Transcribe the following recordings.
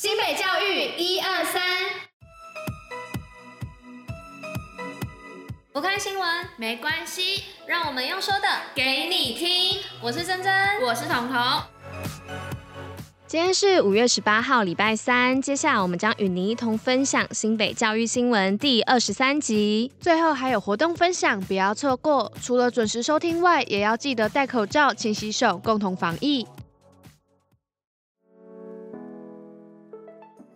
新北教育一二三，不看新闻没关系，让我们用说的给你听。我是珍珍，我是彤彤。今天是五月十八号，礼拜三。接下来我们将与您一同分享新北教育新闻第二十三集，最后还有活动分享，不要错过。除了准时收听外，也要记得戴口罩、勤洗手，共同防疫。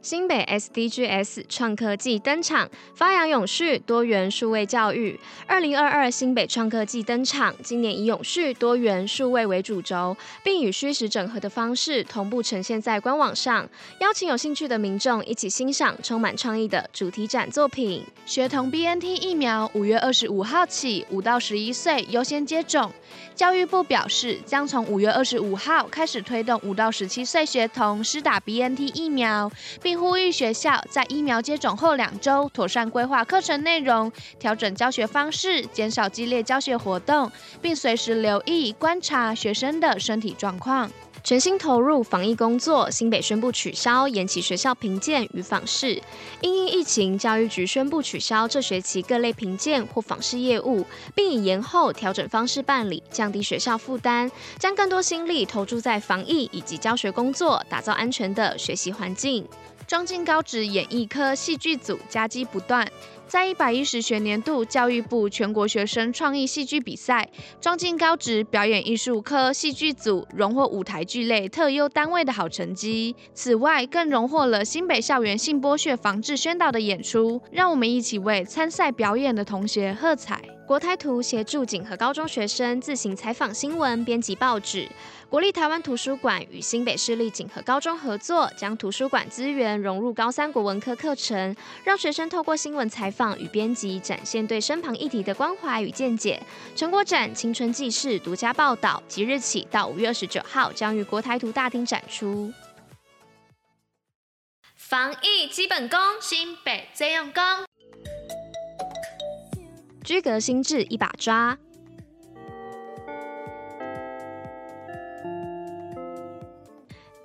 新北 SDGs 创科技登场，发扬永续多元数位教育。二零二二新北创科技登场，今年以永续多元数位为主轴，并与虚实整合的方式同步呈现在官网上，邀请有兴趣的民众一起欣赏充满创意的主题展作品。学童 BNT 疫苗五月二十五号起，五到十一岁优先接种。教育部表示，将从五月二十五号开始推动五到十七岁学童施打 BNT 疫苗，并并呼吁学校在疫苗接种后两周妥善规划课程内容，调整教学方式，减少激烈教学活动，并随时留意观察学生的身体状况。全心投入防疫工作，新北宣布取消延期学校评鉴与访视。因应疫情，教育局宣布取消这学期各类评鉴或访视业务，并以延后调整方式办理，降低学校负担，将更多心力投注在防疫以及教学工作，打造安全的学习环境。庄敬高职演艺科戏剧组佳绩不断。在一百一十学年度教育部全国学生创意戏剧比赛，庄敬高职表演艺术科戏剧组荣获舞台剧类特优单位的好成绩。此外，更荣获了新北校园性剥削防治宣导的演出。让我们一起为参赛表演的同学喝彩。国台图协助景和高中学生自行采访新闻、编辑报纸。国立台湾图书馆与新北市立景和高中合作，将图书馆资源融入高三国文科课程，让学生透过新闻采访与编辑，展现对身旁议题的关怀与见解。成果展《青春纪事》独家报道，即日起到五月二十九号，将于国台图大厅展出。防疫基本功，新北最用功。居隔心智一把抓。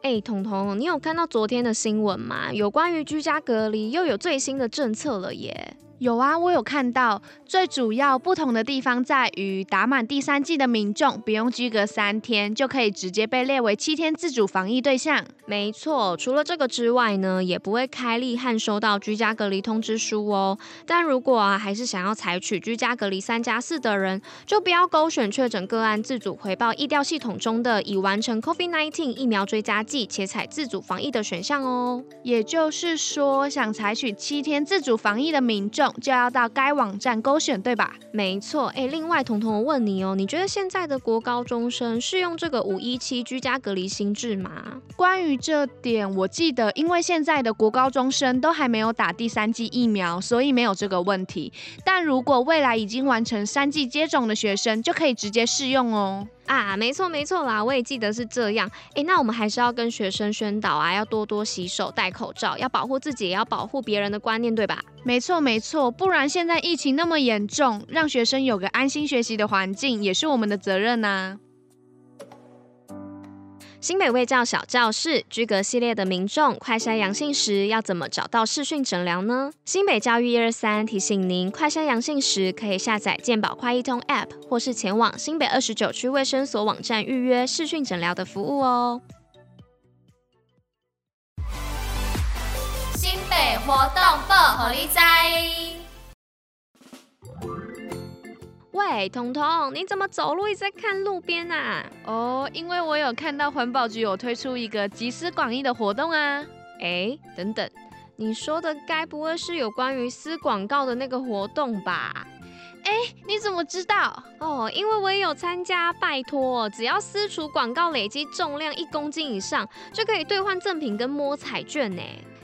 哎，彤彤，你有看到昨天的新闻吗？有关于居家隔离又有最新的政策了耶。有啊，我有看到。最主要不同的地方在于，打满第三剂的民众不用居隔三天，就可以直接被列为七天自主防疫对象。没错，除了这个之外呢，也不会开立和收到居家隔离通知书哦。但如果啊，还是想要采取居家隔离三加四的人，就不要勾选确诊个案自主回报疫调系统中的已完成 COVID-19 疫苗追加剂且采自主防疫的选项哦。也就是说，想采取七天自主防疫的民众，就要到该网站勾选，对吧？没错。哎，另外，彤彤，问你哦，你觉得现在的国高中生适用这个五一七居家隔离新制吗？关于这点，我记得，因为现在的国高中生都还没有打第三剂疫苗，所以没有这个问题。但如果未来已经完成三剂接种的学生，就可以直接适用哦。啊，没错没错啦，我也记得是这样。诶，那我们还是要跟学生宣导啊，要多多洗手、戴口罩，要保护自己，也要保护别人的观念，对吧？没错没错，不然现在疫情那么严重，让学生有个安心学习的环境，也是我们的责任呐。新北卫教小教室居格系列的民众快筛阳性时要怎么找到视讯诊疗呢？新北教育一二三提醒您，快筛阳性时可以下载健保快易通 App，或是前往新北二十九区卫生所网站预约视讯诊疗的服务哦。新北活动报虎哩知。喂，彤彤，你怎么走路一直在看路边啊？哦，因为我有看到环保局有推出一个集思广益的活动啊。哎，等等，你说的该不会是有关于撕广告的那个活动吧？哎，你怎么知道？哦，因为我也有参加，拜托，只要撕除广告累积重量一公斤以上，就可以兑换赠品跟摸彩券呢。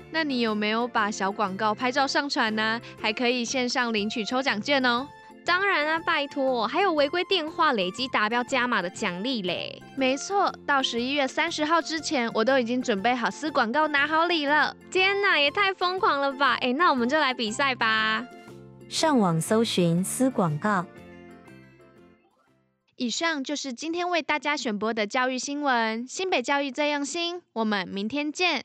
那你有没有把小广告拍照上传呢？还可以线上领取抽奖券哦。当然啊，拜托，还有违规电话累积达标加码的奖励嘞。没错，到十一月三十号之前，我都已经准备好撕广告拿好礼了。天哪，也太疯狂了吧！哎，那我们就来比赛吧。上网搜寻撕广告。以上就是今天为大家选播的教育新闻。新北教育最用心，我们明天见。